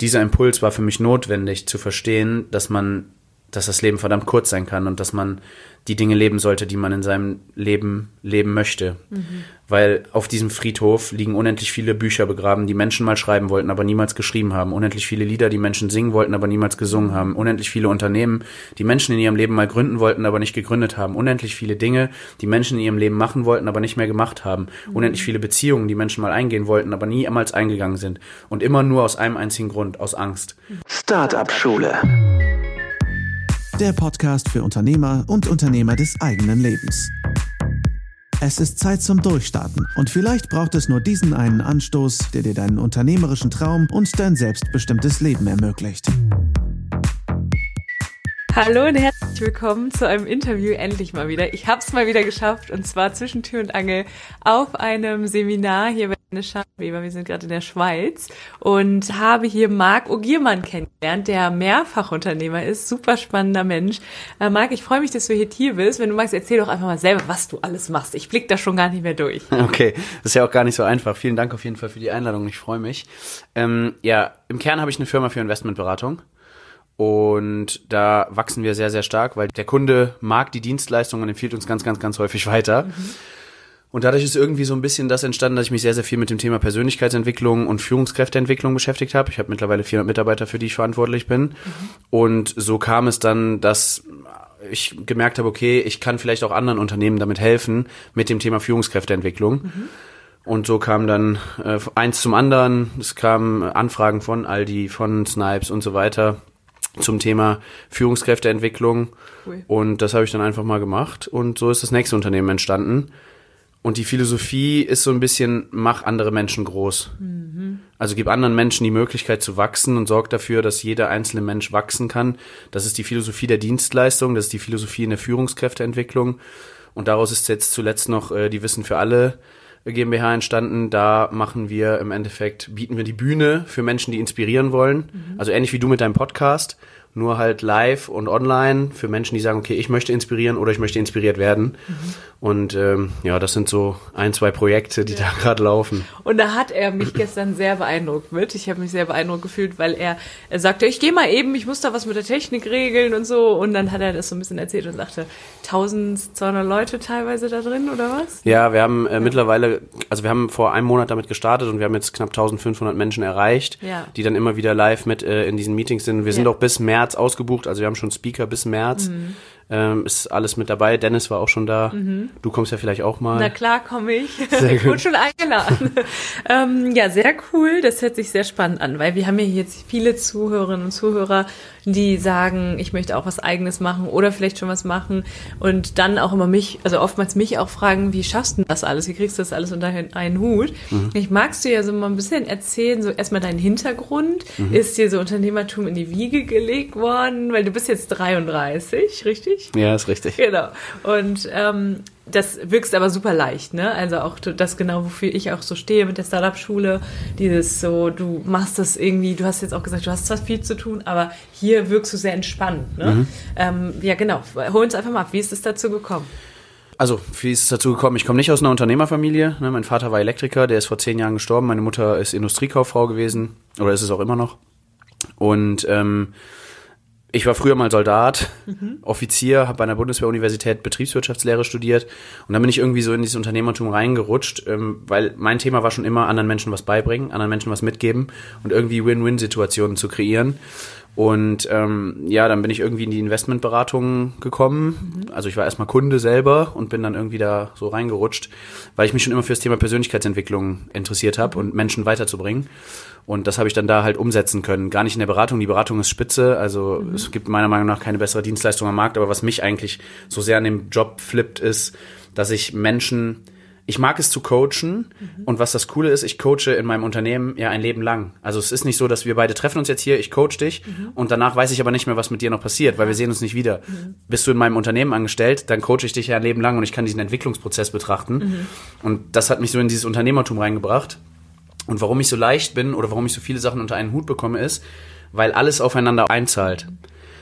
dieser Impuls war für mich notwendig zu verstehen, dass man, dass das Leben verdammt kurz sein kann und dass man die Dinge leben sollte, die man in seinem Leben leben möchte. Mhm. Weil auf diesem Friedhof liegen unendlich viele Bücher begraben, die Menschen mal schreiben wollten, aber niemals geschrieben haben. Unendlich viele Lieder, die Menschen singen wollten, aber niemals gesungen haben. Unendlich viele Unternehmen, die Menschen in ihrem Leben mal gründen wollten, aber nicht gegründet haben. Unendlich viele Dinge, die Menschen in ihrem Leben machen wollten, aber nicht mehr gemacht haben. Mhm. Unendlich viele Beziehungen, die Menschen mal eingehen wollten, aber niemals eingegangen sind. Und immer nur aus einem einzigen Grund, aus Angst. Startup Schule der Podcast für Unternehmer und Unternehmer des eigenen Lebens. Es ist Zeit zum Durchstarten und vielleicht braucht es nur diesen einen Anstoß, der dir deinen unternehmerischen Traum und dein selbstbestimmtes Leben ermöglicht. Hallo und herzlich willkommen zu einem Interview endlich mal wieder. Ich habe es mal wieder geschafft und zwar zwischen Tür und Angel auf einem Seminar hier bei der Scharweber. Wir sind gerade in der Schweiz und habe hier Marc Ogiermann kennengelernt, der Mehrfachunternehmer ist, super spannender Mensch. Äh, Marc, ich freue mich, dass du hier, hier bist. Wenn du magst, erzähl doch einfach mal selber, was du alles machst. Ich blick da schon gar nicht mehr durch. Okay, das ist ja auch gar nicht so einfach. Vielen Dank auf jeden Fall für die Einladung. Ich freue mich. Ähm, ja, im Kern habe ich eine Firma für Investmentberatung. Und da wachsen wir sehr, sehr stark, weil der Kunde mag die Dienstleistung und empfiehlt uns ganz, ganz, ganz häufig weiter. Mhm. Und dadurch ist irgendwie so ein bisschen das entstanden, dass ich mich sehr, sehr viel mit dem Thema Persönlichkeitsentwicklung und Führungskräfteentwicklung beschäftigt habe. Ich habe mittlerweile 400 Mitarbeiter, für die ich verantwortlich bin. Mhm. Und so kam es dann, dass ich gemerkt habe, okay, ich kann vielleicht auch anderen Unternehmen damit helfen mit dem Thema Führungskräfteentwicklung. Mhm. Und so kam dann äh, eins zum anderen. Es kamen Anfragen von Aldi, von Snipes und so weiter zum Thema Führungskräfteentwicklung. Cool. Und das habe ich dann einfach mal gemacht. Und so ist das nächste Unternehmen entstanden. Und die Philosophie ist so ein bisschen, mach andere Menschen groß. Mhm. Also gib anderen Menschen die Möglichkeit zu wachsen und sorg dafür, dass jeder einzelne Mensch wachsen kann. Das ist die Philosophie der Dienstleistung, das ist die Philosophie in der Führungskräfteentwicklung. Und daraus ist jetzt zuletzt noch äh, die Wissen für alle GmbH entstanden. Da machen wir im Endeffekt, bieten wir die Bühne für Menschen, die inspirieren wollen. Mhm. Also ähnlich wie du mit deinem Podcast, nur halt live und online für Menschen, die sagen, okay, ich möchte inspirieren oder ich möchte inspiriert werden. Mhm. Und ähm, ja, das sind so ein, zwei Projekte, die ja. da gerade laufen. Und da hat er mich gestern sehr beeindruckt mit. Ich habe mich sehr beeindruckt gefühlt, weil er, er sagte, ich gehe mal eben, ich muss da was mit der Technik regeln und so. Und dann hat er das so ein bisschen erzählt und sagte, 1200 Leute teilweise da drin oder was? Ja, wir haben äh, ja. mittlerweile, also wir haben vor einem Monat damit gestartet und wir haben jetzt knapp 1500 Menschen erreicht, ja. die dann immer wieder live mit äh, in diesen Meetings sind. Wir sind auch bis März ausgebucht, also wir haben schon Speaker bis März. Mhm ähm, ist alles mit dabei. Dennis war auch schon da. Mhm. Du kommst ja vielleicht auch mal. Na klar, komme ich. Sehr ich wurde schon eingeladen. ähm, ja, sehr cool. Das hört sich sehr spannend an, weil wir haben ja jetzt viele Zuhörerinnen und Zuhörer, die sagen, ich möchte auch was eigenes machen oder vielleicht schon was machen und dann auch immer mich, also oftmals mich auch fragen, wie schaffst du das alles? Wie kriegst du das alles unter einen Hut? Mhm. Ich magst du ja so mal ein bisschen erzählen, so erstmal deinen Hintergrund. Mhm. Ist dir so Unternehmertum in die Wiege gelegt worden? Weil du bist jetzt 33, richtig? Ja, ist richtig. Genau. Und ähm, das wirkst aber super leicht, ne? Also auch das genau, wofür ich auch so stehe mit der Startup-Schule. Dieses so, du machst das irgendwie, du hast jetzt auch gesagt, du hast zwar viel zu tun, aber hier wirkst du sehr entspannt, ne? Mhm. Ähm, ja, genau. Hol uns einfach mal ab. Wie ist es dazu gekommen? Also, wie ist es dazu gekommen? Ich komme nicht aus einer Unternehmerfamilie. Ne? Mein Vater war Elektriker, der ist vor zehn Jahren gestorben. Meine Mutter ist Industriekauffrau gewesen. Oder ist es auch immer noch. Und ähm, ich war früher mal Soldat, mhm. Offizier, habe bei einer Bundeswehruniversität Betriebswirtschaftslehre studiert und dann bin ich irgendwie so in dieses Unternehmertum reingerutscht, ähm, weil mein Thema war schon immer, anderen Menschen was beibringen, anderen Menschen was mitgeben und irgendwie Win-Win-Situationen zu kreieren. Und ähm, ja, dann bin ich irgendwie in die Investmentberatung gekommen. Mhm. Also ich war erstmal Kunde selber und bin dann irgendwie da so reingerutscht, weil ich mich schon immer für das Thema Persönlichkeitsentwicklung interessiert habe und Menschen weiterzubringen. Und das habe ich dann da halt umsetzen können. Gar nicht in der Beratung. Die Beratung ist spitze. Also mhm. es gibt meiner Meinung nach keine bessere Dienstleistung am Markt. Aber was mich eigentlich so sehr an dem Job flippt, ist, dass ich Menschen ich mag es zu coachen mhm. und was das Coole ist, ich coache in meinem Unternehmen ja ein Leben lang. Also es ist nicht so, dass wir beide treffen uns jetzt hier, ich coach dich mhm. und danach weiß ich aber nicht mehr, was mit dir noch passiert, weil wir sehen uns nicht wieder. Mhm. Bist du in meinem Unternehmen angestellt, dann coache ich dich ja ein Leben lang und ich kann diesen Entwicklungsprozess betrachten. Mhm. Und das hat mich so in dieses Unternehmertum reingebracht. Und warum ich so leicht bin oder warum ich so viele Sachen unter einen Hut bekomme, ist, weil alles aufeinander einzahlt.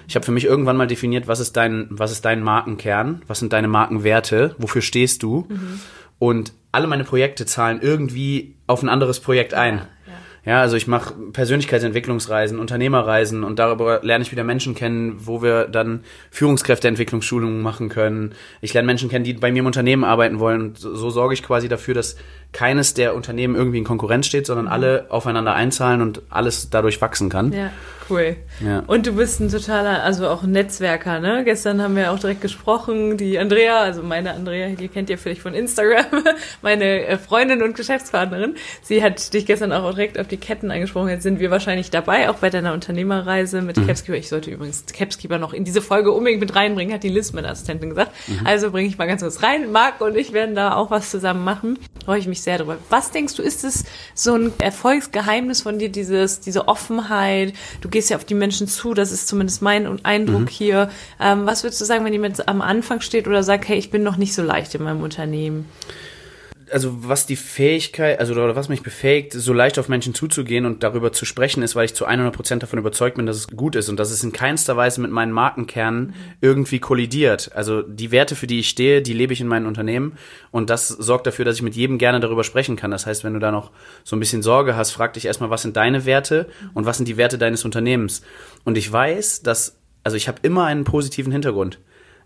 Ich habe für mich irgendwann mal definiert, was ist dein, was ist dein Markenkern, was sind deine Markenwerte, wofür stehst du? Mhm. Und alle meine Projekte zahlen irgendwie auf ein anderes Projekt ein. Ja, also ich mache Persönlichkeitsentwicklungsreisen, Unternehmerreisen und darüber lerne ich wieder Menschen kennen, wo wir dann Führungskräfteentwicklungsschulungen machen können. Ich lerne Menschen kennen, die bei mir im Unternehmen arbeiten wollen. Und so, so sorge ich quasi dafür, dass keines der Unternehmen irgendwie in Konkurrenz steht, sondern mhm. alle aufeinander einzahlen und alles dadurch wachsen kann. Ja cool. Ja. Und du bist ein totaler, also auch ein Netzwerker, ne? Gestern haben wir auch direkt gesprochen. Die Andrea, also meine Andrea, die kennt ihr vielleicht von Instagram, meine äh, Freundin und Geschäftspartnerin. Sie hat dich gestern auch direkt auf die Ketten angesprochen. Jetzt sind wir wahrscheinlich dabei, auch bei deiner Unternehmerreise mit mhm. Capskeeper. Ich sollte übrigens Capskeeper noch in diese Folge unbedingt mit reinbringen, hat die Liz, meine Assistentin, gesagt. Mhm. Also bringe ich mal ganz kurz rein. Marc und ich werden da auch was zusammen machen. Freue ich mich sehr drüber. Was denkst du, ist es so ein Erfolgsgeheimnis von dir, dieses, diese Offenheit? Du gehst ja auf die Menschen zu, das ist zumindest mein Eindruck mhm. hier. Ähm, was würdest du sagen, wenn jemand am Anfang steht oder sagt, hey, ich bin noch nicht so leicht in meinem Unternehmen? Also was die Fähigkeit, also oder was mich befähigt, so leicht auf Menschen zuzugehen und darüber zu sprechen, ist, weil ich zu 100% davon überzeugt bin, dass es gut ist und dass es in keinster Weise mit meinen Markenkernen irgendwie kollidiert. Also die Werte, für die ich stehe, die lebe ich in meinem Unternehmen und das sorgt dafür, dass ich mit jedem gerne darüber sprechen kann. Das heißt, wenn du da noch so ein bisschen Sorge hast, frag dich erstmal, was sind deine Werte und was sind die Werte deines Unternehmens. Und ich weiß, dass, also ich habe immer einen positiven Hintergrund.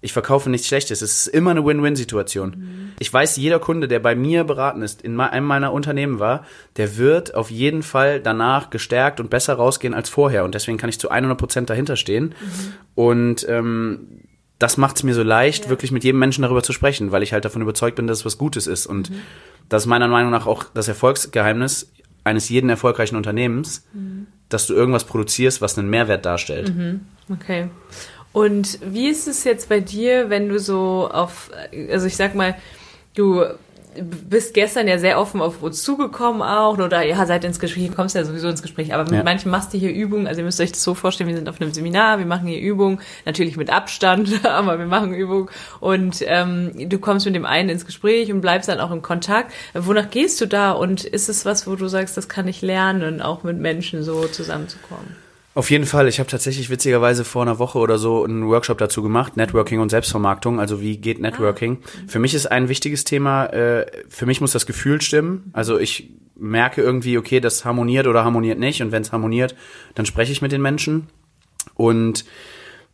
Ich verkaufe nichts Schlechtes. Es ist immer eine Win-Win-Situation. Mhm. Ich weiß, jeder Kunde, der bei mir beraten ist, in einem meiner Unternehmen war, der wird auf jeden Fall danach gestärkt und besser rausgehen als vorher. Und deswegen kann ich zu 100 Prozent dahinter stehen. Mhm. Und ähm, das macht es mir so leicht, ja. wirklich mit jedem Menschen darüber zu sprechen, weil ich halt davon überzeugt bin, dass es was Gutes ist. Und mhm. das ist meiner Meinung nach auch das Erfolgsgeheimnis eines jeden erfolgreichen Unternehmens, mhm. dass du irgendwas produzierst, was einen Mehrwert darstellt. Mhm. Okay. Und wie ist es jetzt bei dir, wenn du so auf, also ich sag mal, du bist gestern ja sehr offen auf uns zugekommen auch, oder ja, seid ins Gespräch, kommst ja sowieso ins Gespräch, aber mit ja. manchen machst du hier Übungen, also ihr müsst euch das so vorstellen, wir sind auf einem Seminar, wir machen hier Übungen, natürlich mit Abstand, aber wir machen Übungen und ähm, du kommst mit dem einen ins Gespräch und bleibst dann auch im Kontakt. Wonach gehst du da und ist es was, wo du sagst, das kann ich lernen, auch mit Menschen so zusammenzukommen? Auf jeden Fall. Ich habe tatsächlich witzigerweise vor einer Woche oder so einen Workshop dazu gemacht, Networking und Selbstvermarktung. Also wie geht Networking? Ah. Für mich ist ein wichtiges Thema, äh, für mich muss das Gefühl stimmen. Also ich merke irgendwie, okay, das harmoniert oder harmoniert nicht. Und wenn es harmoniert, dann spreche ich mit den Menschen. Und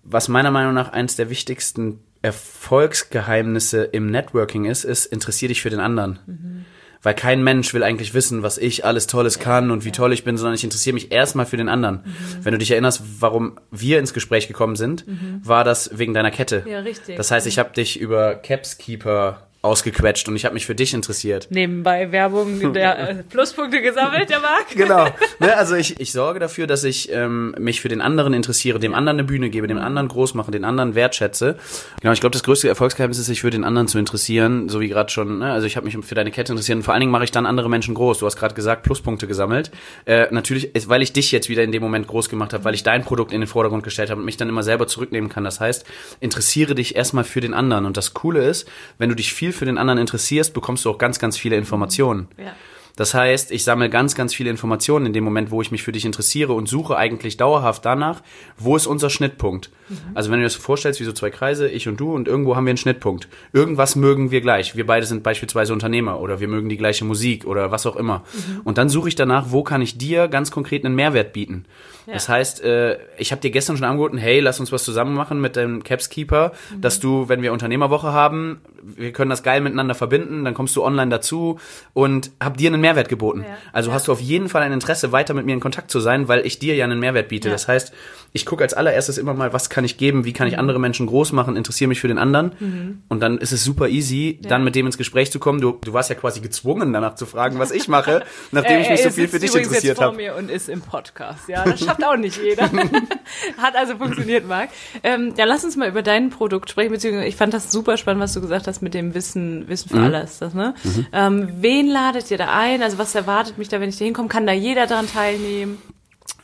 was meiner Meinung nach eines der wichtigsten Erfolgsgeheimnisse im Networking ist, ist, interessier dich für den anderen. Mhm weil kein Mensch will eigentlich wissen, was ich alles Tolles kann und wie toll ich bin, sondern ich interessiere mich erstmal für den anderen. Mhm. Wenn du dich erinnerst, warum wir ins Gespräch gekommen sind, mhm. war das wegen deiner Kette. Ja, richtig. Das heißt, ich habe dich über Capskeeper ausgequetscht und ich habe mich für dich interessiert. Nebenbei Werbung der äh, Pluspunkte gesammelt, der Marc. genau. Ne, also ich, ich sorge dafür, dass ich ähm, mich für den anderen interessiere, dem anderen eine Bühne gebe, dem anderen groß mache, den anderen wertschätze. Genau, ich glaube, das größte Erfolgsgeheimnis ist, sich für den anderen zu interessieren, so wie gerade schon. Ne? Also ich habe mich für deine Kette interessiert und vor allen Dingen mache ich dann andere Menschen groß. Du hast gerade gesagt, Pluspunkte gesammelt. Äh, natürlich, weil ich dich jetzt wieder in dem Moment groß gemacht habe, weil ich dein Produkt in den Vordergrund gestellt habe und mich dann immer selber zurücknehmen kann. Das heißt, interessiere dich erstmal für den anderen. Und das Coole ist, wenn du dich viel für den anderen interessierst, bekommst du auch ganz, ganz viele Informationen. Ja. Das heißt, ich sammle ganz, ganz viele Informationen in dem Moment, wo ich mich für dich interessiere und suche eigentlich dauerhaft danach, wo ist unser Schnittpunkt. Mhm. Also wenn du dir das vorstellst, wie so zwei Kreise, ich und du, und irgendwo haben wir einen Schnittpunkt. Irgendwas mögen wir gleich. Wir beide sind beispielsweise Unternehmer oder wir mögen die gleiche Musik oder was auch immer. Mhm. Und dann suche ich danach, wo kann ich dir ganz konkret einen Mehrwert bieten. Ja. Das heißt, äh, ich habe dir gestern schon angeboten, hey, lass uns was zusammen machen mit dem Capskeeper, mhm. dass du, wenn wir Unternehmerwoche haben, wir können das geil miteinander verbinden, dann kommst du online dazu und hab dir einen Mehrwert geboten. Ja. Also ja. hast du auf jeden Fall ein Interesse, weiter mit mir in Kontakt zu sein, weil ich dir ja einen Mehrwert biete. Das heißt, ich gucke als allererstes immer mal, was kann ich geben, wie kann ich mhm. andere Menschen groß machen, interessiere mich für den anderen. Mhm. Und dann ist es super easy, dann mit dem ins Gespräch zu kommen. Du, du warst ja quasi gezwungen, danach zu fragen, was ich mache, nachdem ich mich so viel für dich interessiert habe. und ist im Podcast. Ja, das schafft auch nicht jeder. Hat also funktioniert, Marc. Ähm, ja, lass uns mal über dein Produkt sprechen, beziehungsweise ich fand das super spannend, was du gesagt hast mit dem Wissen, Wissen für mhm. alles. Das, ne? Mhm. Ähm, wen ladet ihr da ein? Also was erwartet mich da, wenn ich da hinkomme? Kann da jeder daran teilnehmen?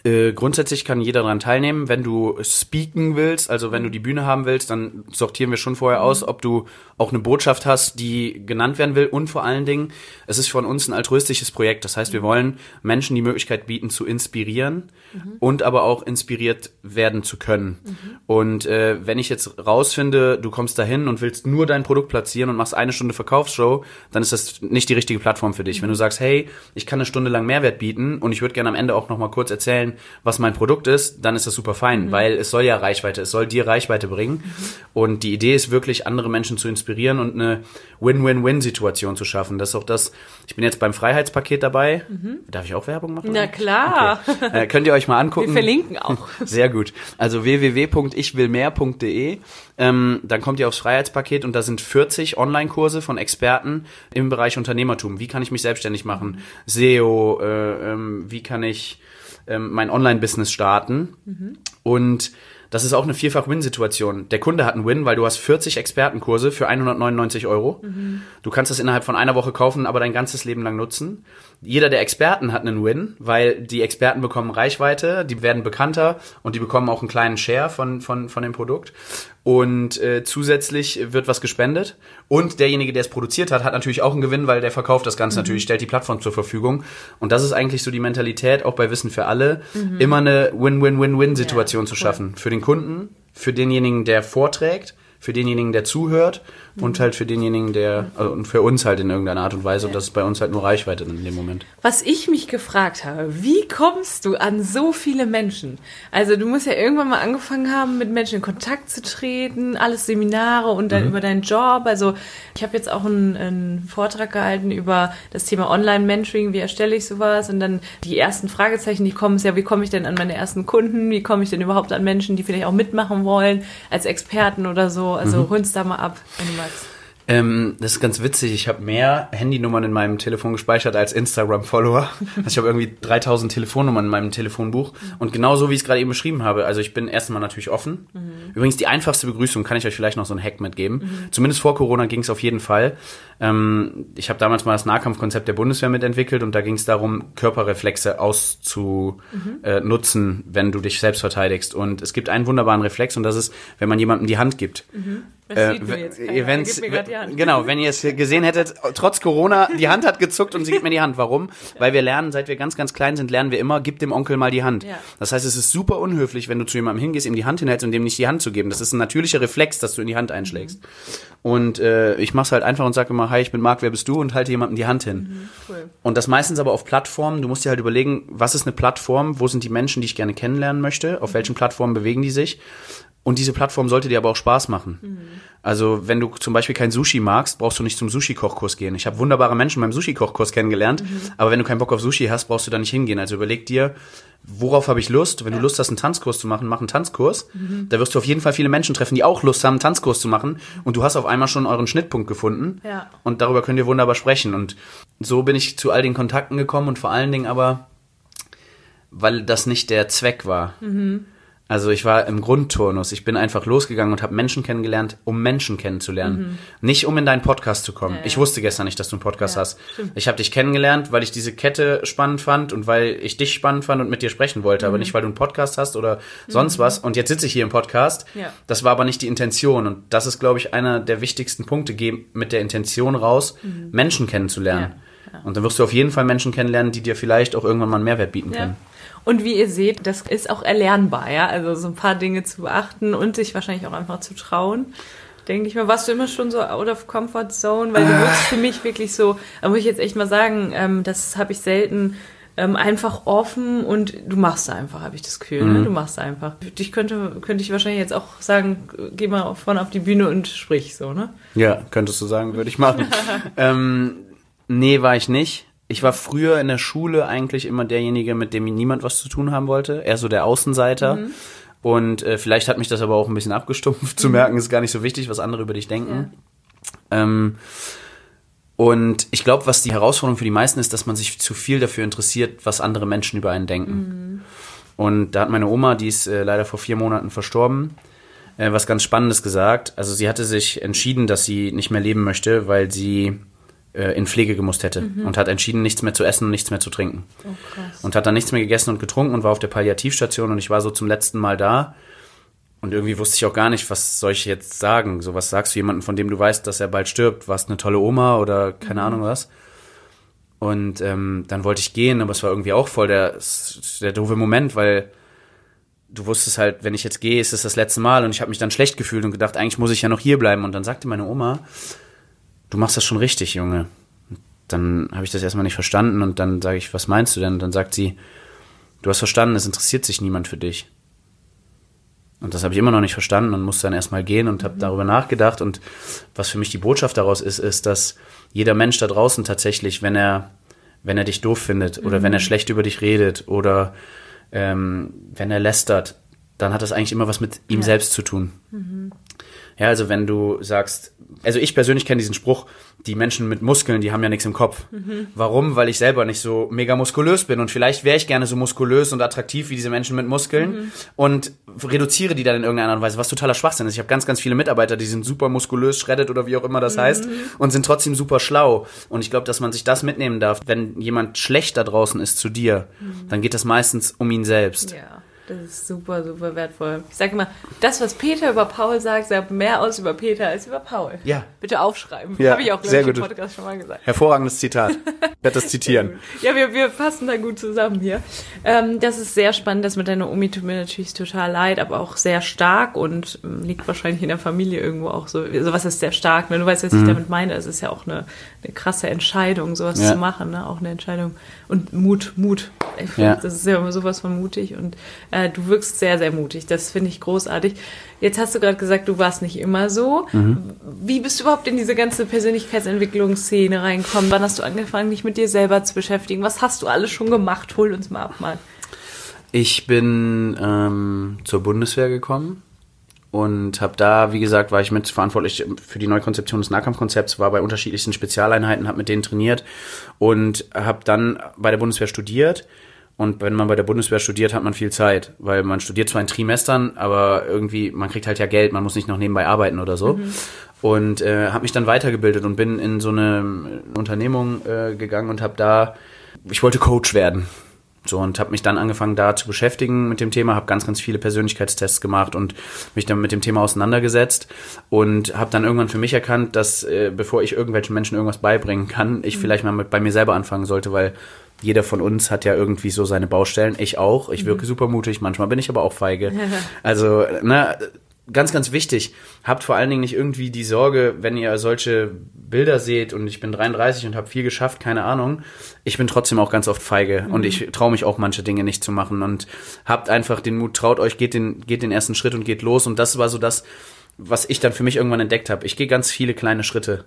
Äh, grundsätzlich kann jeder daran teilnehmen. Wenn du speaken willst, also wenn du die Bühne haben willst, dann sortieren wir schon vorher aus, ob du auch eine Botschaft hast, die genannt werden will. Und vor allen Dingen, es ist von uns ein altruistisches Projekt. Das heißt, wir wollen Menschen die Möglichkeit bieten, zu inspirieren und aber auch inspiriert werden zu können. Und äh, wenn ich jetzt rausfinde, du kommst dahin und willst nur dein Produkt platzieren und machst eine Stunde Verkaufsshow, dann ist das nicht die richtige Plattform für dich. Wenn du sagst, hey, ich kann eine Stunde lang Mehrwert bieten und ich würde gerne am Ende auch noch mal kurz erzählen, was mein Produkt ist, dann ist das super fein, weil es soll ja Reichweite, es soll dir Reichweite bringen. Und die Idee ist wirklich, andere Menschen zu inspirieren und eine Win-Win-Win-Situation zu schaffen. Das ist auch das, ich bin jetzt beim Freiheitspaket dabei. Darf ich auch Werbung machen? Na klar. Okay. Äh, könnt ihr euch mal angucken. Wir verlinken auch. Sehr gut. Also www.ichwillmehr.de. Ähm, dann kommt ihr aufs Freiheitspaket und da sind 40 Online-Kurse von Experten im Bereich Unternehmertum. Wie kann ich mich selbstständig machen? SEO, äh, ähm, wie kann ich ähm, mein Online-Business starten? Und das ist auch eine Vielfach-Win-Situation. Der Kunde hat einen Win, weil du hast 40 Expertenkurse für 199 Euro. Du kannst das innerhalb von einer Woche kaufen, aber dein ganzes Leben lang nutzen. Jeder der Experten hat einen Win, weil die Experten bekommen Reichweite, die werden bekannter und die bekommen auch einen kleinen Share von, von, von dem Produkt. Und äh, zusätzlich wird was gespendet. Und derjenige, der es produziert hat, hat natürlich auch einen Gewinn, weil der verkauft das Ganze natürlich, stellt die Plattform zur Verfügung. Und das ist eigentlich so die Mentalität, auch bei Wissen für alle, immer eine Win-Win-Win-Win-Situation Ja, zu cool. schaffen. Für den Kunden, für denjenigen, der vorträgt, für denjenigen, der zuhört und halt für denjenigen, der, also und für uns halt in irgendeiner Art und Weise. Und das ist bei uns halt nur Reichweite in dem Moment. Was ich mich gefragt habe, wie kommst du an so viele Menschen? Also du musst ja irgendwann mal angefangen haben, mit Menschen in Kontakt zu treten, alles Seminare und dann über deinen Job. Also ich habe jetzt auch einen, einen Vortrag gehalten über das Thema Online-Mentoring, wie erstelle ich sowas? Und dann die ersten Fragezeichen, die kommen, ist ja, wie komme ich denn an meine ersten Kunden? Wie komme ich denn überhaupt an Menschen, die vielleicht auch mitmachen wollen, als Experten oder so? Also hol's da mal ab, wenn du magst. Ähm, das ist ganz witzig. Ich habe mehr Handynummern in meinem Telefon gespeichert als Instagram-Follower. Also ich habe irgendwie 3000 Telefonnummern in meinem Telefonbuch. Und genau so, wie ich es gerade eben beschrieben habe. Also ich bin erstmal natürlich offen. Übrigens, die einfachste Begrüßung kann ich euch vielleicht noch so einen Hack mitgeben. Zumindest vor Corona ging es auf jeden Fall. Ähm, ich habe damals mal das Nahkampfkonzept der Bundeswehr mitentwickelt und da ging es darum, Körperreflexe auszunutzen, wenn du dich selbst verteidigst. Und es gibt einen wunderbaren Reflex und das ist, wenn man jemandem die Hand gibt. Das Äh, sieht mir jetzt wenn's- die Hand. Genau, wenn ihr es gesehen hättet, trotz Corona, die Hand hat gezuckt und sie gibt mir die Hand. Warum? Weil wir lernen, seit wir ganz, ganz klein sind, lernen wir immer, gib dem Onkel mal die Hand. Ja. Das heißt, es ist super unhöflich, wenn du zu jemandem hingehst, ihm die Hand hinhältst und dem nicht die Hand zu geben. Das ist ein natürlicher Reflex, dass du in die Hand einschlägst. Und äh, ich mach's halt einfach und sage immer, hi, ich bin Marc, wer bist du? Und halte jemandem die Hand hin. Cool. Und das meistens aber auf Plattformen. Du musst dir halt überlegen, was ist eine Plattform? Wo sind die Menschen, die ich gerne kennenlernen möchte? Auf welchen Plattformen bewegen die sich? Und diese Plattform sollte dir aber auch Spaß machen. Also, wenn du zum Beispiel kein Sushi magst, brauchst du nicht zum Sushi-Kochkurs gehen. Ich habe wunderbare Menschen beim Sushi-Kochkurs kennengelernt, aber wenn du keinen Bock auf Sushi hast, brauchst du da nicht hingehen. Also überleg dir, worauf habe ich Lust? Wenn du Lust hast, einen Tanzkurs zu machen, mach einen Tanzkurs. Da wirst du auf jeden Fall viele Menschen treffen, die auch Lust haben, einen Tanzkurs zu machen. Und du hast auf einmal schon euren Schnittpunkt gefunden. Ja. Und darüber könnt ihr wunderbar sprechen. Und so bin ich zu all den Kontakten gekommen und vor allen Dingen aber, weil das nicht der Zweck war. Also ich war im Grundturnus. Ich bin einfach losgegangen und habe Menschen kennengelernt, um Menschen kennenzulernen. Nicht um in deinen Podcast zu kommen. Ja, ja. Ich wusste gestern nicht, dass du einen Podcast Ja, hast. stimmt. Ich habe dich kennengelernt, weil ich diese Kette spannend fand und weil ich dich spannend fand und mit dir sprechen wollte, Mhm. aber nicht, weil du einen Podcast hast oder sonst was. Und jetzt sitze ich hier im Podcast. Ja. Das war aber nicht die Intention. Und das ist, glaube ich, einer der wichtigsten Punkte. Geh mit der Intention raus, Menschen kennenzulernen. Mhm. Und dann wirst du auf jeden Fall Menschen kennenlernen, die dir vielleicht auch irgendwann mal einen Mehrwert bieten können. Und wie ihr seht, das ist auch erlernbar, ja. Also so ein paar Dinge zu beachten und sich wahrscheinlich auch einfach zu trauen. Denke ich mal, warst du immer schon so out of comfort zone? Weil du wirkst für mich wirklich so, da muss ich jetzt echt mal sagen, ähm, das habe ich selten ähm, einfach offen und du machst einfach, habe ich das Gefühl. Ne? Du machst einfach. Ich könnte, könnte ich wahrscheinlich jetzt auch sagen, geh mal vorne auf die Bühne und sprich so, ne? Ja, könntest du sagen, würde ich machen. ähm, nee, war ich nicht. Ich war früher in der Schule eigentlich immer derjenige, mit dem niemand was zu tun haben wollte. Eher so der Außenseiter. Und äh, vielleicht hat mich das aber auch ein bisschen abgestumpft, zu merken, es ist gar nicht so wichtig, was andere über dich denken. Ähm, und ich glaube, was die Herausforderung für die meisten ist, dass man sich zu viel dafür interessiert, was andere Menschen über einen denken. Und da hat meine Oma, die ist äh, leider vor vier Monaten verstorben, äh, was ganz Spannendes gesagt. Also sie hatte sich entschieden, dass sie nicht mehr leben möchte, weil sie in Pflege gemusst hätte Mhm. und hat entschieden, nichts mehr zu essen und nichts mehr zu trinken. Oh. Und hat dann nichts mehr gegessen und getrunken und war auf der Palliativstation und ich war so zum letzten Mal da. Und irgendwie wusste ich auch gar nicht, was soll ich jetzt sagen. So, was sagst du jemandem, von dem du weißt, dass er bald stirbt? Warst eine tolle Oma oder keine Ahnung was? Und ähm, dann wollte ich gehen, aber es war irgendwie auch voll der, der doofe Moment, weil du wusstest halt, wenn ich jetzt gehe, ist es das letzte Mal und ich habe mich dann schlecht gefühlt und gedacht, eigentlich muss ich ja noch hier bleiben. Und dann sagte meine Oma, du machst das schon richtig, Junge. Und dann habe ich das erstmal nicht verstanden und dann sage ich, was meinst du denn? Und dann sagt sie, du hast verstanden, es interessiert sich niemand für dich. Und das habe ich immer noch nicht verstanden und musste dann erstmal gehen und habe darüber nachgedacht. Und was für mich die Botschaft daraus ist, ist, dass jeder Mensch da draußen tatsächlich, wenn er, wenn er dich doof findet oder wenn er schlecht über dich redet oder ähm, wenn er lästert, dann hat das eigentlich immer was mit ihm selbst zu tun. Ja, also wenn du sagst, also ich persönlich kenne diesen Spruch, die Menschen mit Muskeln, die haben ja nichts im Kopf. Warum? Weil ich selber nicht so mega muskulös bin und vielleicht wäre ich gerne so muskulös und attraktiv wie diese Menschen mit Muskeln und reduziere die dann in irgendeiner Art und Weise, was totaler Schwachsinn ist. Ich habe ganz, ganz viele Mitarbeiter, die sind super muskulös, shredded oder wie auch immer das heißt und sind trotzdem super schlau. Und ich glaube, dass man sich das mitnehmen darf. Wenn jemand schlecht da draußen ist zu dir, dann geht das meistens um ihn selbst. Ja, das ist super, super wertvoll. Ich sage immer, das, was Peter über Paul sagt, sagt mehr aus über Peter als über Paul. Ja. Bitte aufschreiben. Ja, Habe ich auch, sehr ich, im gut. Podcast schon mal gesagt. Hervorragendes Zitat. Ich werde das zitieren. Ja, wir, wir fassen da gut zusammen hier. Ähm, das ist sehr spannend. Das mit deiner Omi tut mir natürlich total leid, aber auch sehr stark und ähm, liegt wahrscheinlich in der Familie irgendwo auch so. Also was ist sehr stark? Ne? Du weißt, was ich damit meine. Es ist ja auch eine, eine krasse Entscheidung, sowas Ja. zu machen. Ne? Auch eine Entscheidung. Und Mut, Mut. Ich find, Ja. Das ist ja immer sowas von mutig. Und äh, du wirkst sehr, sehr mutig. Das finde ich großartig. Jetzt hast du gerade gesagt, du warst nicht immer so. Wie bist du überhaupt in diese ganze Persönlichkeitsentwicklungsszene reingekommen? Wann hast du angefangen, dich mit dir selber zu beschäftigen? Was hast du alles schon gemacht? Hol uns mal ab, Mann. Ich bin ähm, zur Bundeswehr gekommen und habe da, wie gesagt, war ich mit verantwortlich für die Neukonzeption des Nahkampfkonzepts, war bei unterschiedlichsten Spezialeinheiten, habe mit denen trainiert und habe dann bei der Bundeswehr studiert. Und wenn man bei der Bundeswehr studiert, hat man viel Zeit, weil man studiert zwar in Trimestern, aber irgendwie, man kriegt halt ja Geld, man muss nicht noch nebenbei arbeiten oder so. Und äh, habe mich dann weitergebildet und bin in so eine Unternehmung äh, gegangen und habe da, ich wollte Coach werden. So und habe mich dann angefangen da zu beschäftigen mit dem Thema, habe ganz ganz viele Persönlichkeitstests gemacht und mich dann mit dem Thema auseinandergesetzt und habe dann irgendwann für mich erkannt, dass äh, bevor ich irgendwelchen Menschen irgendwas beibringen kann, ich vielleicht mal mit, bei mir selber anfangen sollte, weil jeder von uns hat ja irgendwie so seine Baustellen. Ich auch. Ich wirke super mutig, manchmal bin ich aber auch feige. Also, ne, ganz, ganz wichtig. Habt vor allen Dingen nicht irgendwie die Sorge, wenn ihr solche Bilder seht und ich bin 33 und habe viel geschafft, keine Ahnung. Ich bin trotzdem auch ganz oft feige und ich traue mich auch manche Dinge nicht zu machen und habt einfach den Mut, traut euch, geht den, geht den ersten Schritt und geht los. Und das war so das, was ich dann für mich irgendwann entdeckt habe. Ich gehe ganz viele kleine Schritte.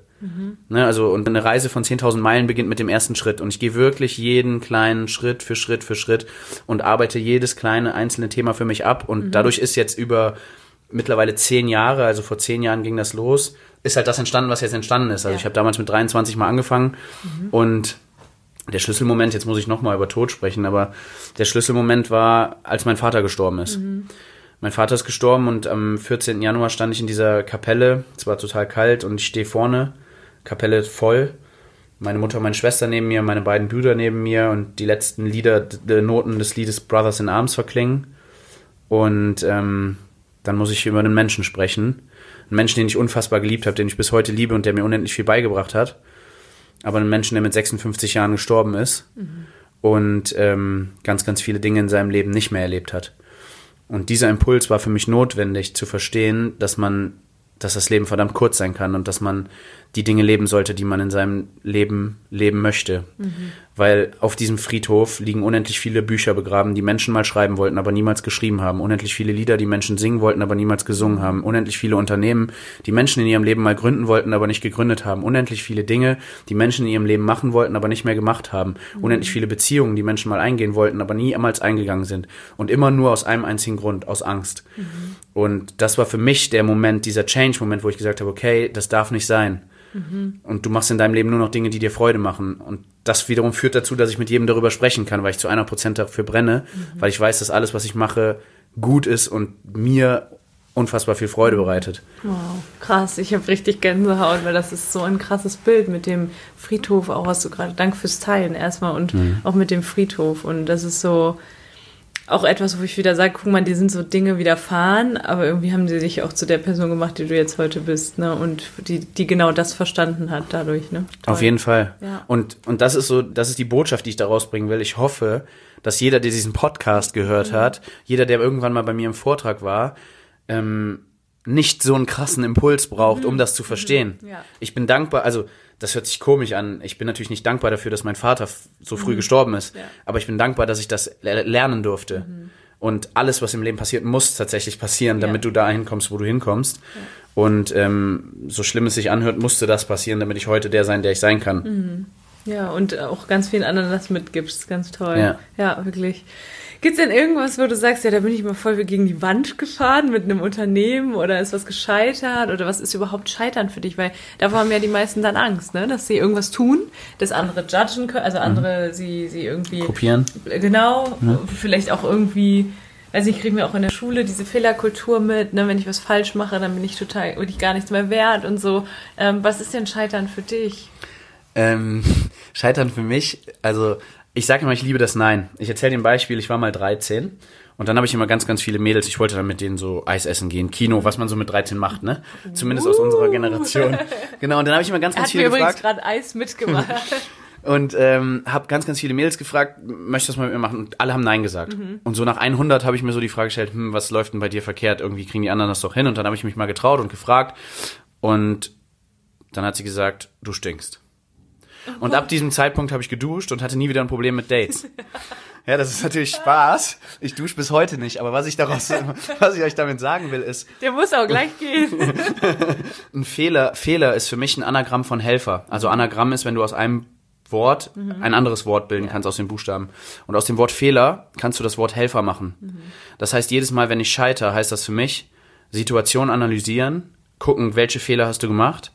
Ne, also und eine Reise von 10.000 Meilen beginnt mit dem ersten Schritt und ich gehe wirklich jeden kleinen Schritt für Schritt für Schritt und arbeite jedes kleine einzelne Thema für mich ab und dadurch ist jetzt über mittlerweile zehn Jahre, also vor zehn Jahren ging das los, ist halt das entstanden, was jetzt entstanden ist. Also Ja. ich habe damals mit 23 mal angefangen und der Schlüsselmoment, jetzt muss ich nochmal über Tod sprechen, aber der Schlüsselmoment war, als mein Vater gestorben ist. Mein Vater ist gestorben und am 14. Januar stand ich in dieser Kapelle. Es war total kalt und ich stehe vorne, Kapelle voll. Meine Mutter, meine Schwester neben mir, meine beiden Brüder neben mir und die letzten Lieder, die Noten des Liedes Brothers in Arms verklingen. Und ähm, dann muss ich über einen Menschen sprechen. Einen Menschen, den ich unfassbar geliebt habe, den ich bis heute liebe und der mir unendlich viel beigebracht hat. Aber einen Menschen, der mit 56 Jahren gestorben ist und ähm, ganz, ganz viele Dinge in seinem Leben nicht mehr erlebt hat. Und dieser Impuls war für mich notwendig zu verstehen, dass man, dass das Leben verdammt kurz sein kann und dass man die Dinge leben sollte, die man in seinem Leben leben möchte. Weil auf diesem Friedhof liegen unendlich viele Bücher begraben, die Menschen mal schreiben wollten, aber niemals geschrieben haben. Unendlich viele Lieder, die Menschen singen wollten, aber niemals gesungen haben. Unendlich viele Unternehmen, die Menschen in ihrem Leben mal gründen wollten, aber nicht gegründet haben. Unendlich viele Dinge, die Menschen in ihrem Leben machen wollten, aber nicht mehr gemacht haben. Unendlich viele Beziehungen, die Menschen mal eingehen wollten, aber niemals eingegangen sind. Und immer nur aus einem einzigen Grund, aus Angst. Und das war für mich der Moment, dieser Change-Moment, wo ich gesagt habe, okay, das darf nicht sein. Und du machst in deinem Leben nur noch Dinge, die dir Freude machen. Und das wiederum führt dazu, dass ich mit jedem darüber sprechen kann, weil ich zu einer Prozent dafür brenne, weil ich weiß, dass alles, was ich mache, gut ist und mir unfassbar viel Freude bereitet. Wow, krass. Ich habe richtig Gänsehaut, weil das ist so ein krasses Bild mit dem Friedhof, auch was du gerade, danke fürs Teilen erstmal und mhm. auch mit dem Friedhof. Und das ist so auch etwas, wo ich wieder sage, guck mal, die sind so Dinge widerfahren, aber irgendwie haben sie dich auch zu der Person gemacht, die du jetzt heute bist, ne? Und die, die genau das verstanden hat dadurch, ne? Toll. Auf jeden Fall. Ja. Und, und das ist so, das ist die Botschaft, die ich da rausbringen will. Ich hoffe, dass jeder, der diesen Podcast gehört mhm. hat, jeder, der irgendwann mal bei mir im Vortrag war, ähm, nicht so einen krassen Impuls braucht, um mhm. das zu verstehen. Mhm. Ja. Ich bin dankbar, also das hört sich komisch an. Ich bin natürlich nicht dankbar dafür, dass mein Vater so früh mhm. gestorben ist, ja. aber ich bin dankbar, dass ich das lernen durfte. Mhm. Und alles, was im Leben passiert, muss tatsächlich passieren, damit ja. du da hinkommst, wo du hinkommst. Und ähm, so schlimm es sich anhört, musste das passieren, damit ich heute der sein, der ich sein kann. Mhm. Ja, und auch ganz vielen anderen das mitgibst. Ganz toll. Ja, ja wirklich. Gibt es denn irgendwas, wo du sagst, ja, da bin ich mal voll gegen die Wand gefahren mit einem Unternehmen oder ist was gescheitert oder was ist überhaupt Scheitern für dich? Weil davor haben ja die meisten dann Angst, ne? dass sie irgendwas tun, das andere judgen können, also andere mhm. sie, sie irgendwie kopieren. Genau, ja. vielleicht auch irgendwie also ich kriege mir auch in der Schule diese Fehlerkultur mit, ne? wenn ich was falsch mache, dann bin ich total, bin ich gar nichts mehr wert und so. Ähm, was ist denn Scheitern für dich? Ähm, Scheitern für mich, also ich sage immer, ich liebe das Nein. Ich erzähle dir ein Beispiel, ich war mal 13 und dann habe ich immer ganz, ganz viele Mädels, ich wollte dann mit denen so Eis essen gehen, Kino, was man so mit 13 macht, ne? Zumindest uh. aus unserer Generation. Genau, und dann habe ich immer ganz, ganz viele gefragt. Ich habe übrigens gerade Eis mitgemacht. und ähm, habe ganz, ganz viele Mädels gefragt, möchtest du das mal mit mir machen? Und alle haben Nein gesagt. Mhm. Und so nach 100 habe ich mir so die Frage gestellt, hm, was läuft denn bei dir verkehrt? Irgendwie kriegen die anderen das doch hin. Und dann habe ich mich mal getraut und gefragt. Und dann hat sie gesagt, du stinkst. Und ab diesem Zeitpunkt habe ich geduscht und hatte nie wieder ein Problem mit Dates. Ja, das ist natürlich Spaß. Ich dusche bis heute nicht, aber was ich daraus, was ich euch damit sagen will, ist. Der muss auch gleich gehen. ein Fehler, Fehler ist für mich ein Anagramm von Helfer. Also Anagramm ist, wenn du aus einem Wort mhm. ein anderes Wort bilden kannst aus den Buchstaben. Und aus dem Wort Fehler kannst du das Wort Helfer machen. Mhm. Das heißt, jedes Mal, wenn ich scheiter, heißt das für mich, Situation analysieren, gucken, welche Fehler hast du gemacht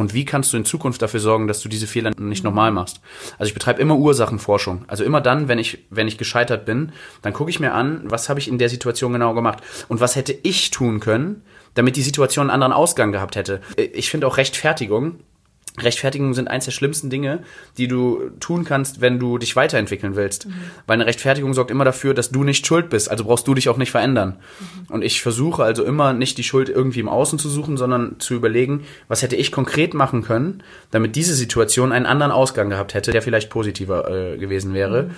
und wie kannst du in Zukunft dafür sorgen, dass du diese Fehler nicht nochmal machst? Also ich betreibe immer Ursachenforschung. Also immer dann, wenn ich, wenn ich gescheitert bin, dann gucke ich mir an, was habe ich in der Situation genau gemacht und was hätte ich tun können, damit die Situation einen anderen Ausgang gehabt hätte. Ich finde auch Rechtfertigung Rechtfertigungen sind eins der schlimmsten Dinge, die du tun kannst, wenn du dich weiterentwickeln willst. Mhm. Weil eine Rechtfertigung sorgt immer dafür, dass du nicht schuld bist. Also brauchst du dich auch nicht verändern. Mhm. Und ich versuche also immer nicht die Schuld irgendwie im Außen zu suchen, sondern zu überlegen, was hätte ich konkret machen können, damit diese Situation einen anderen Ausgang gehabt hätte, der vielleicht positiver äh, gewesen wäre. Mhm.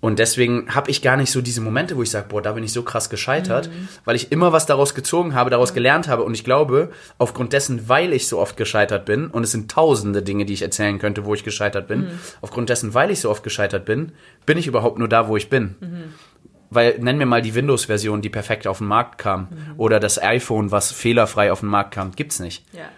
Und deswegen habe ich gar nicht so diese Momente, wo ich sage, boah, da bin ich so krass gescheitert, mhm. weil ich immer was daraus gezogen habe, daraus gelernt habe. Und ich glaube, aufgrund dessen, weil ich so oft gescheitert bin, und es sind tausende Dinge, die ich erzählen könnte, wo ich gescheitert bin, mhm. aufgrund dessen, weil ich so oft gescheitert bin, bin ich überhaupt nur da, wo ich bin. Mhm. Weil, nenn mir mal die Windows-Version, die perfekt auf den Markt kam. Oder das iPhone, was fehlerfrei auf den Markt kam. Gibt's nicht. Ja.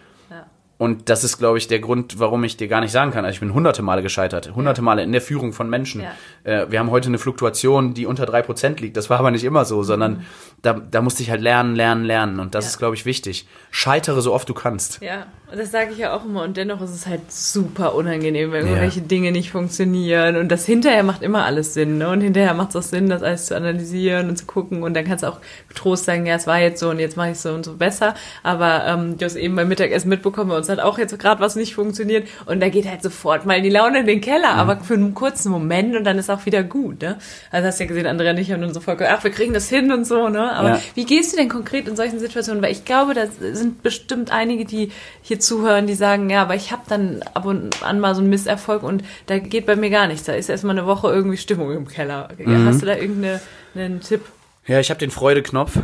Und das ist, glaube ich, der Grund, warum ich dir gar nicht sagen kann. Also ich bin hunderte Male gescheitert, hunderte Male in der Führung von Menschen. Ja. Äh, wir haben heute eine Fluktuation, die unter drei Prozent liegt. Das war aber nicht immer so, sondern mhm. da, da musste ich halt lernen, lernen, lernen. Und das ja. ist, glaube ich, wichtig. Scheitere so oft du kannst. Ja, das sage ich ja auch immer. Und dennoch ist es halt super unangenehm, wenn ja. irgendwelche Dinge nicht funktionieren. Und das hinterher macht immer alles Sinn. Ne? Und hinterher macht es auch Sinn, das alles zu analysieren und zu gucken. Und dann kannst du auch Trost sagen, ja, es war jetzt so und jetzt mache ich so und so besser. Aber ähm, du hast eben beim Mittagessen mitbekommen, bei uns hat auch jetzt gerade was nicht funktioniert und da geht halt sofort mal die Laune in den Keller, aber für einen kurzen Moment und dann ist auch wieder gut, ne? Also hast du ja gesehen, Andrea und ich haben sofort gesagt, ach, wir kriegen das hin und so, ne? Aber ja. wie gehst du denn konkret in solchen Situationen? Weil ich glaube, da sind bestimmt einige, die hier zuhören, die sagen, ja, aber ich habe dann ab und an mal so einen Misserfolg und da geht bei mir gar nichts. Da ist erstmal eine Woche irgendwie Stimmung im Keller. Mhm. Hast du da irgendeinen Tipp? Ja, ich habe den Freudeknopf.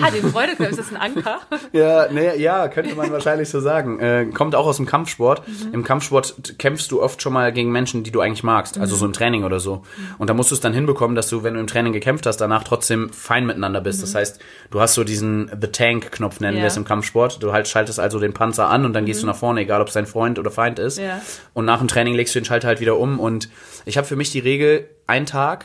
Ah, den Freudeknopf, ist das ein Anker? ja, nee, ja, könnte man wahrscheinlich so sagen. Äh, kommt auch aus dem Kampfsport. Mhm. Im Kampfsport kämpfst du oft schon mal gegen Menschen, die du eigentlich magst, also mhm. also so im Training oder so. Mhm. Und da musst du es dann hinbekommen, dass du, wenn du im Training gekämpft hast, danach trotzdem fein miteinander bist. Das mhm. heißt, du hast so diesen The Tank-Knopf, nennen ja. wir es im Kampfsport. Du halt schaltest also den Panzer an und dann gehst du mhm. nach vorne, egal ob es dein Freund oder Feind ist. Ja. Und nach dem Training legst du den Schalter halt wieder um. Und ich habe für mich die Regel, ein Tag,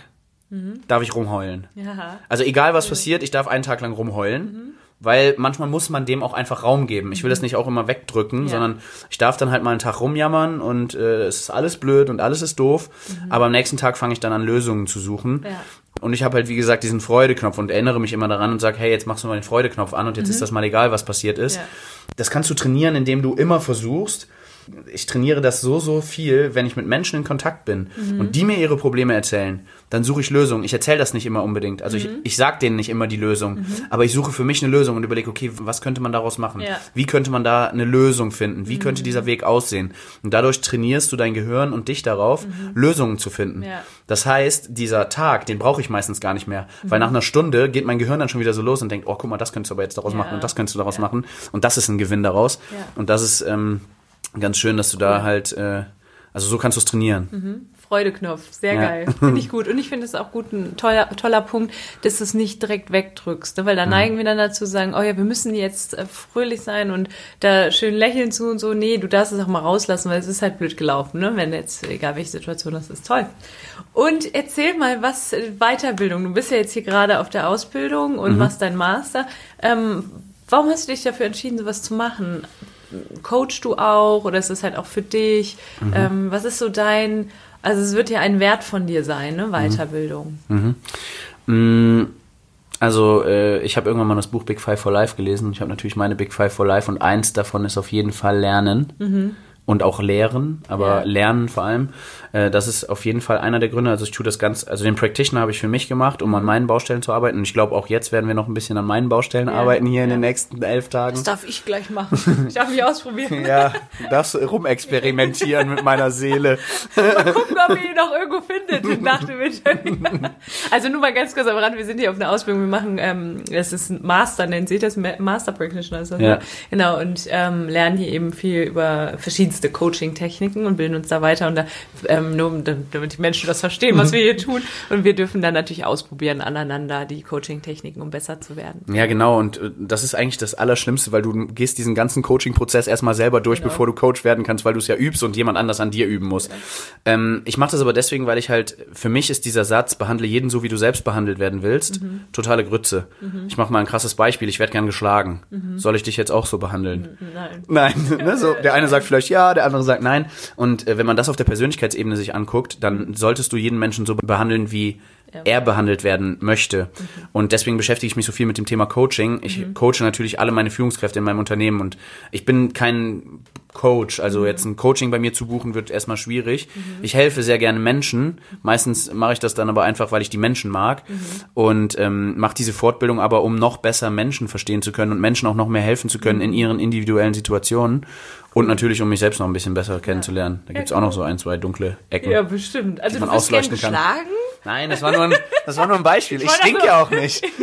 mhm. darf ich rumheulen. Ja. Also egal was passiert, ich darf einen Tag lang rumheulen. Mhm. weil manchmal muss man dem auch einfach Raum geben. Ich will das nicht auch immer wegdrücken, Ja. sondern ich darf dann halt mal einen Tag rumjammern und äh, es ist alles blöd und alles ist doof, aber am nächsten Tag fange ich dann an Lösungen zu suchen. Ja. Und ich habe halt, wie gesagt, diesen Freudeknopf und erinnere mich immer daran und sage, hey, jetzt machst du mal den Freudeknopf an und jetzt ist das mal egal, was passiert ist. Ja. Das kannst du trainieren, indem du immer versuchst, ich trainiere das so, so viel, wenn ich mit Menschen in Kontakt bin und die mir ihre Probleme erzählen, dann suche ich Lösungen. Ich erzähle das nicht immer unbedingt. Also ich, ich sage denen nicht immer die Lösung, aber ich suche für mich eine Lösung und überlege, okay, was könnte man daraus machen? Ja. Wie könnte man da eine Lösung finden? Wie könnte dieser Weg aussehen? Und dadurch trainierst du dein Gehirn und dich darauf, Lösungen zu finden. Ja. Das heißt, dieser Tag, den brauche ich meistens gar nicht mehr, weil nach einer Stunde geht mein Gehirn dann schon wieder so los und denkt, oh, guck mal, das könntest du aber jetzt daraus Ja. machen und das könntest du daraus machen und das ist ein Gewinn daraus. Und das ist ähm, ganz schön, dass du da halt, äh, also so kannst du es trainieren. Freudeknopf, sehr Ja. geil. Finde ich gut. Und ich finde es auch gut, ein toller, toller Punkt, dass du es nicht direkt wegdrückst. Ne? Weil Mhm. da neigen wir dann dazu zu sagen, oh ja, wir müssen jetzt äh, fröhlich sein und da schön lächeln zu und so. Nee, du darfst es auch mal rauslassen, weil es ist halt blöd gelaufen, ne? Wenn jetzt, egal welche Situation das ist, toll. Und erzähl mal, was äh, Weiterbildung. Du bist ja jetzt hier gerade auf der Ausbildung Mhm. und machst deinen Master. Ähm, warum hast du dich dafür entschieden, sowas zu machen? Coachst du auch oder ist es halt auch für dich? Mhm. Ähm, was ist so dein, also es wird ja ein Wert von dir sein, ne? Weiterbildung. Mm, Also äh, ich habe irgendwann mal das Buch Big Five for Life gelesen. Ich habe natürlich meine Big Five for Life und eins davon ist auf jeden Fall Lernen. Und auch Lehren, aber Ja. Lernen vor allem. Äh, das ist auf jeden Fall einer der Gründe. Also ich tue das ganz, also den Practitioner habe ich für mich gemacht, um an meinen Baustellen zu arbeiten. Und ich glaube, auch jetzt werden wir noch ein bisschen an meinen Baustellen Ja, arbeiten hier in ja. den nächsten elf Tagen. Das darf ich gleich machen. Ich darf mich ausprobieren. Ja, das rumexperimentieren mit meiner Seele. Mal gucken, ob ihr ihn noch irgendwo findet nach dem Interview. Also nur mal ganz kurz am Rand, wir sind hier auf einer Ausbildung, wir machen, ähm, das ist ein Master, nennt sich das, Ma- Master Practitioner das, Ja. Genau, und ähm, lernen hier eben viel über verschiedenste Coaching-Techniken und bilden uns da weiter und da, ähm, nur um- damit die Menschen das verstehen, was wir hier tun. Und wir dürfen dann natürlich ausprobieren aneinander die Coaching-Techniken, um besser zu werden. Ja, genau. Und äh, das ist eigentlich das Allerschlimmste, weil du gehst diesen ganzen Coaching-Prozess erstmal selber durch, Genau. bevor du Coach werden kannst, weil du es ja übst und jemand anders an dir üben muss. Ähm, ich mache das aber deswegen, weil ich halt, für mich ist dieser Satz, behandle jeden so, wie du selbst behandelt werden willst, Mhm. totale Grütze. Ich mache mal ein krasses Beispiel. Ich werde gern geschlagen. Mhm. Soll ich dich jetzt auch so behandeln? Nein. Nein, ne, so, der eine sagt vielleicht ja, der andere sagt nein. Und äh, wenn man das auf der Persönlichkeitsebene sich anguckt, dann solltest du jeden Menschen so behandeln, wie Ja. er behandelt werden möchte. Und deswegen beschäftige ich mich so viel mit dem Thema Coaching. Ich coache natürlich alle meine Führungskräfte in meinem Unternehmen und ich bin kein Coach. Also jetzt ein Coaching bei mir zu buchen wird erstmal schwierig. Ich helfe sehr gerne Menschen. Meistens mache ich das dann aber einfach, weil ich die Menschen mag und ähm, mache diese Fortbildung aber, um noch besser Menschen verstehen zu können und Menschen auch noch mehr helfen zu können in ihren individuellen Situationen und natürlich, um mich selbst noch ein bisschen besser kennenzulernen. Da gibt's auch noch so ein, zwei dunkle Ecken. Ja, bestimmt. Also Die du man bist gern ausleuchten kann. geschlagen? Nein, das war nur ein, das war nur ein Beispiel. Ich wollte stink also- ja auch nicht.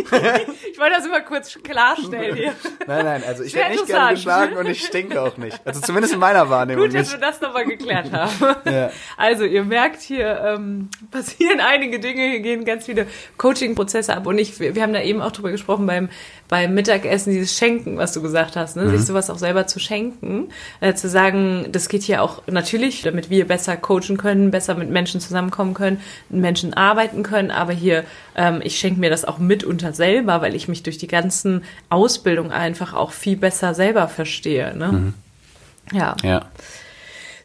Ich wollte das immer kurz klarstellen hier. Nein, nein, also ich werde nicht gerne geschlagen und ich stinke auch nicht. Also zumindest in meiner Wahrnehmung Gut, dass nicht. wir das nochmal geklärt haben. Ja. Also, ihr merkt hier, ähm, passieren einige Dinge, hier gehen ganz viele Coaching-Prozesse ab. Und ich, wir wir haben da eben auch drüber gesprochen beim, beim Mittagessen, dieses Schenken, was du gesagt hast, ne? Mhm. sich sowas auch selber zu schenken. Äh, zu sagen, das geht hier auch natürlich, damit wir besser coachen können, besser mit Menschen zusammenkommen können, mit Menschen arbeiten können. Aber hier, ähm, ich schenke mir das auch mitunter selber, weil ich mich durch die ganzen Ausbildungen einfach auch viel besser selber verstehe. Ne? Ja. Ja.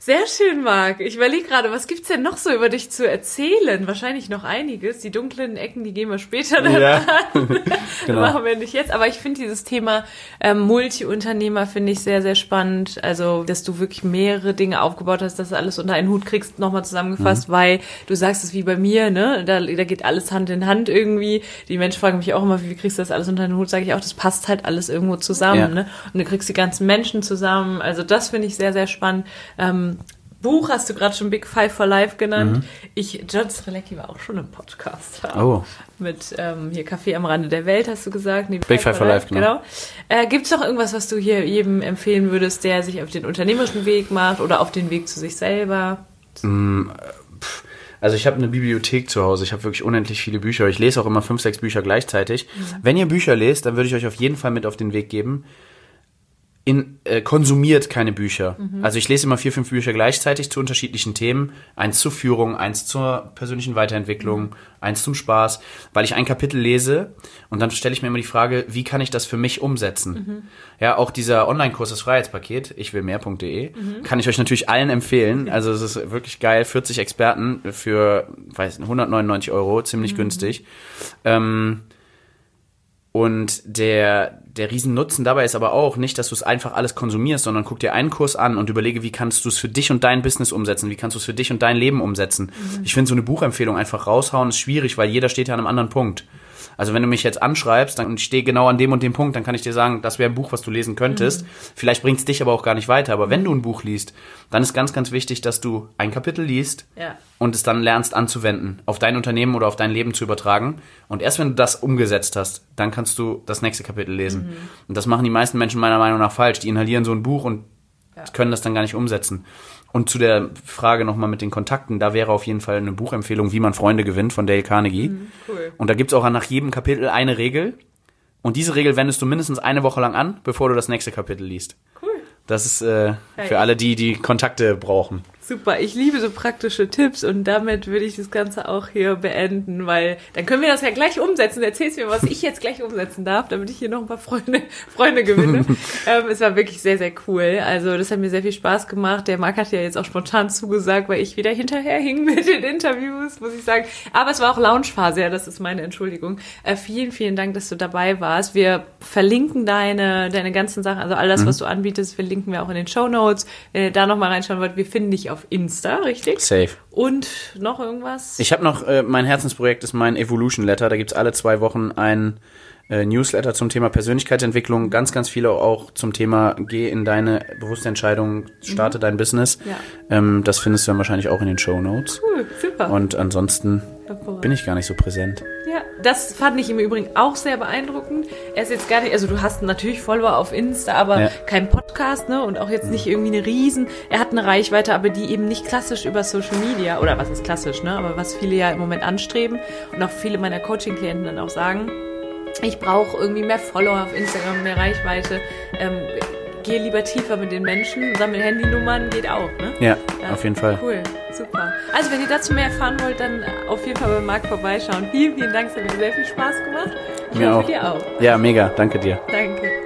Sehr schön, Marc. Ich überlege gerade, was gibt's denn noch so über dich zu erzählen? Wahrscheinlich noch einiges. Die dunklen Ecken, die gehen wir später dann Ja. an. Genau. Machen wir nicht jetzt. Aber ich finde dieses Thema ähm, Multi-Unternehmer finde ich sehr, sehr spannend. Also, dass du wirklich mehrere Dinge aufgebaut hast, dass du alles unter einen Hut kriegst, nochmal Mhm. zusammengefasst, weil du sagst es wie bei mir, ne? Da, da geht alles Hand in Hand irgendwie. Die Menschen fragen mich auch immer, wie kriegst du das alles unter einen Hut? Sage ich auch, das passt halt alles irgendwo zusammen, Ja. ne? Und du kriegst die ganzen Menschen zusammen. Also das finde ich sehr, sehr spannend. Ähm, Buch hast du gerade schon Big Five for Life genannt. Ich, John Strelecki war auch schon im Podcast. Ja. Mhm. Oh. Mit ähm, hier Kaffee am Rande der Welt, hast du gesagt. Nee, Big Five for Life, genau. Äh, Gibt es noch irgendwas, was du hier jedem empfehlen würdest, der sich auf den unternehmerischen Weg macht oder auf den Weg zu sich selber? Also ich habe eine Bibliothek zu Hause. Ich habe wirklich unendlich viele Bücher. Ich lese auch immer fünf, sechs Bücher gleichzeitig. Wenn ihr Bücher lest, dann würde ich euch auf jeden Fall mit auf den Weg geben. In, äh, konsumiert keine Bücher. Mhm. Also ich lese immer vier, fünf Bücher gleichzeitig zu unterschiedlichen Themen. Eins zur Führung, eins zur persönlichen Weiterentwicklung, eins zum Spaß, weil ich ein Kapitel lese und dann stelle ich mir immer die Frage, wie kann ich das für mich umsetzen? Mhm. Ja, auch dieser Online-Kurs, das Freiheitspaket, ich will mehr.de, mhm. kann ich euch natürlich allen empfehlen. Also es ist wirklich geil, 40 Experten für, weiß nicht, 199 Euro, ziemlich günstig. Ähm, und der, der Riesennutzen dabei ist aber auch nicht, dass du es einfach alles konsumierst, sondern guck dir einen Kurs an und überlege, wie kannst du es für dich und dein Business umsetzen, wie kannst du es für dich und dein Leben umsetzen. Mhm. Ich finde so eine Buchempfehlung einfach raushauen ist schwierig, weil jeder steht ja an einem anderen Punkt. Also wenn du mich jetzt anschreibst dann, und ich stehe genau an dem und dem Punkt, dann kann ich dir sagen, das wäre ein Buch, was du lesen könntest. Mhm. Vielleicht bringt es dich aber auch gar nicht weiter. Aber wenn du ein Buch liest, dann ist ganz, ganz wichtig, dass du ein Kapitel liest ja. und es dann lernst anzuwenden, auf dein Unternehmen oder auf dein Leben zu übertragen. Und erst wenn du das umgesetzt hast, dann kannst du das nächste Kapitel lesen. Mhm. Und das machen die meisten Menschen meiner Meinung nach falsch. Die inhalieren so ein Buch und ja. können das dann gar nicht umsetzen. Und zu der Frage nochmal mit den Kontakten, da wäre auf jeden Fall eine Buchempfehlung, wie man Freunde gewinnt von Dale Carnegie. Mhm, cool. Und da gibt's auch nach jedem Kapitel eine Regel. Und diese Regel wendest du mindestens eine Woche lang an, bevor du das nächste Kapitel liest. Cool. Das ist äh, für alle die, die Kontakte brauchen. Super, ich liebe so praktische Tipps und damit würde ich das Ganze auch hier beenden, weil dann können wir das ja gleich umsetzen. Erzählst mir, was ich jetzt gleich umsetzen darf, damit ich hier noch ein paar Freunde, Freunde gewinne. ähm, es war wirklich sehr, sehr cool. Also das hat mir sehr viel Spaß gemacht. Der Marc hat ja jetzt auch spontan zugesagt, weil ich wieder hinterher hing mit den Interviews, muss ich sagen. Aber es war auch Launchphase, ja, das ist meine Entschuldigung. Äh, vielen, vielen Dank, dass du dabei warst. Wir verlinken deine, deine ganzen Sachen, also all das, mhm. was du anbietest, verlinken wir auch in den Show Notes. Wenn ihr da nochmal reinschauen wollt, wir finden dich auf auf Insta, richtig? Safe. Und noch irgendwas? Ich habe noch, äh, mein Herzensprojekt ist mein Evolution Letter. Da gibt's alle zwei Wochen ein äh, Newsletter zum Thema Persönlichkeitsentwicklung. Ganz, ganz viele auch zum Thema Geh in deine bewusste Entscheidung, starte mhm. dein Business. Ja. Ähm, das findest du dann wahrscheinlich auch in den Show Notes. Cool, super. Und ansonsten bin ich gar nicht so präsent. Ja, das fand ich im Übrigen auch sehr beeindruckend. Er ist jetzt gar nicht, also du hast natürlich Follower auf Insta, aber ja. kein Podcast, ne? Und auch jetzt nicht irgendwie eine Riesen. Er hat eine Reichweite, aber die eben nicht klassisch über Social Media, oder was ist klassisch, ne? Aber was viele ja im Moment anstreben und auch viele meiner Coaching-Klienten dann auch sagen, ich brauche irgendwie mehr Follower auf Instagram, mehr Reichweite. Ähm, geh lieber tiefer mit den Menschen, sammel Handynummern, geht auch, ne? Ja, ja, auf jeden Fall. Cool, super. Also wenn ihr dazu mehr erfahren wollt, dann auf jeden Fall bei Marc vorbeischauen. Vielen, vielen Dank, es hat mir sehr viel Spaß gemacht. Ich mir auch. dir auch. Ja, mega, danke dir. Danke.